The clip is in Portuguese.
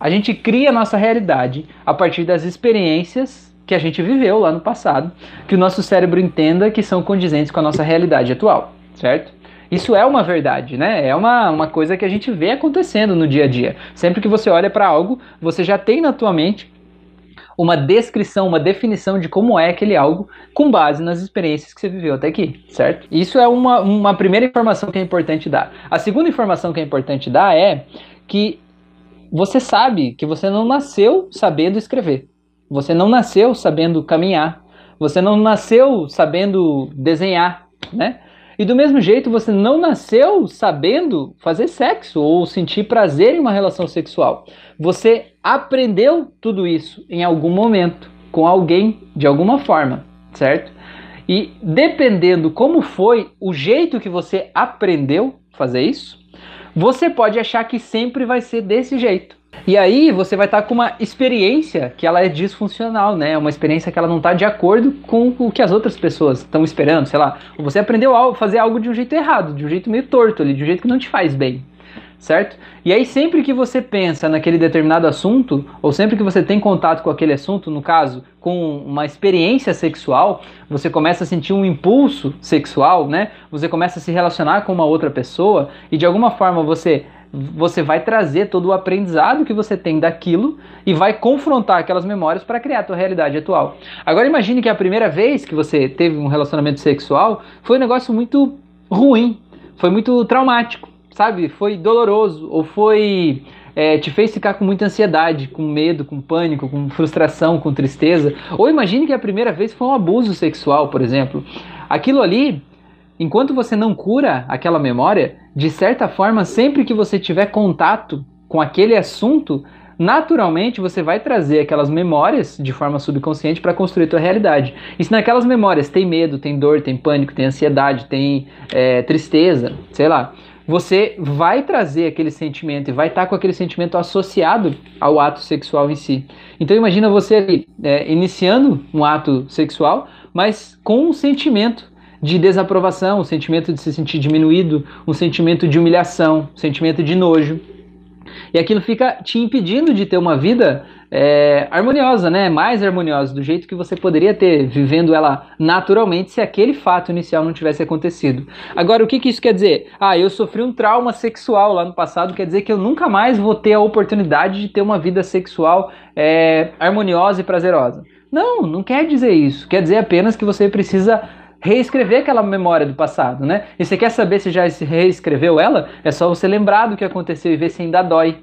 A gente cria a nossa realidade a partir das experiências que a gente viveu lá no passado, que o nosso cérebro entenda que são condizentes com a nossa realidade atual, certo? Isso é uma verdade, né? É uma, uma coisa que a gente vê acontecendo no dia a dia. Sempre que você olha para algo, você já tem na tua mente uma descrição, uma definição de como é aquele algo com base nas experiências que você viveu até aqui, certo? Isso é uma, uma primeira informação que é importante dar. A segunda informação que é importante dar é que você sabe que você não nasceu sabendo escrever. Você não nasceu sabendo caminhar. Você não nasceu sabendo desenhar, né? E do mesmo jeito, você não nasceu sabendo fazer sexo ou sentir prazer em uma relação sexual. Você aprendeu tudo isso em algum momento, com alguém, de alguma forma, certo? E dependendo como foi o jeito que você aprendeu fazer isso, você pode achar que sempre vai ser desse jeito. E aí você vai estar com uma experiência que ela é disfuncional, né? Uma experiência que ela não está de acordo com o que as outras pessoas estão esperando, sei lá. Você aprendeu a fazer algo de um jeito errado, de um jeito meio torto ali, de um jeito que não te faz bem, certo? E aí sempre que você pensa naquele determinado assunto, ou sempre que você tem contato com aquele assunto, no caso, com uma experiência sexual, você começa a sentir um impulso sexual, né? Você começa a se relacionar com uma outra pessoa e de alguma forma você você vai trazer todo o aprendizado que você tem daquilo e vai confrontar aquelas memórias para criar a tua realidade atual. Agora imagine que a primeira vez que você teve um relacionamento sexual foi um negócio muito ruim, foi muito traumático, sabe? Foi doloroso ou foi é, te fez ficar com muita ansiedade, com medo, com pânico, com frustração, com tristeza. Ou imagine que a primeira vez foi um abuso sexual, por exemplo. Aquilo ali enquanto você não cura aquela memória, de certa forma, sempre que você tiver contato com aquele assunto, naturalmente você vai trazer aquelas memórias de forma subconsciente para construir tua realidade. E se naquelas memórias tem medo, tem dor, tem pânico, tem ansiedade, tem é, tristeza, sei lá, você vai trazer aquele sentimento e vai estar tá com aquele sentimento associado ao ato sexual em si. Então imagina você ali, é, iniciando um ato sexual, mas com um sentimento de desaprovação, um sentimento de se sentir diminuído, um sentimento de humilhação, um sentimento de nojo. E aquilo fica te impedindo de ter uma vida é, harmoniosa, né? Mais harmoniosa, do jeito que você poderia ter, vivendo ela naturalmente, se aquele fato inicial não tivesse acontecido. Agora, o que, que isso quer dizer? Ah, eu sofri um trauma sexual lá no passado, quer dizer que eu nunca mais vou ter a oportunidade de ter uma vida sexual é, harmoniosa e prazerosa. Não, não quer dizer isso. Quer dizer apenas que você precisa reescrever aquela memória do passado, né? E você quer saber se já reescreveu ela? É só você lembrar do que aconteceu e ver se ainda dói.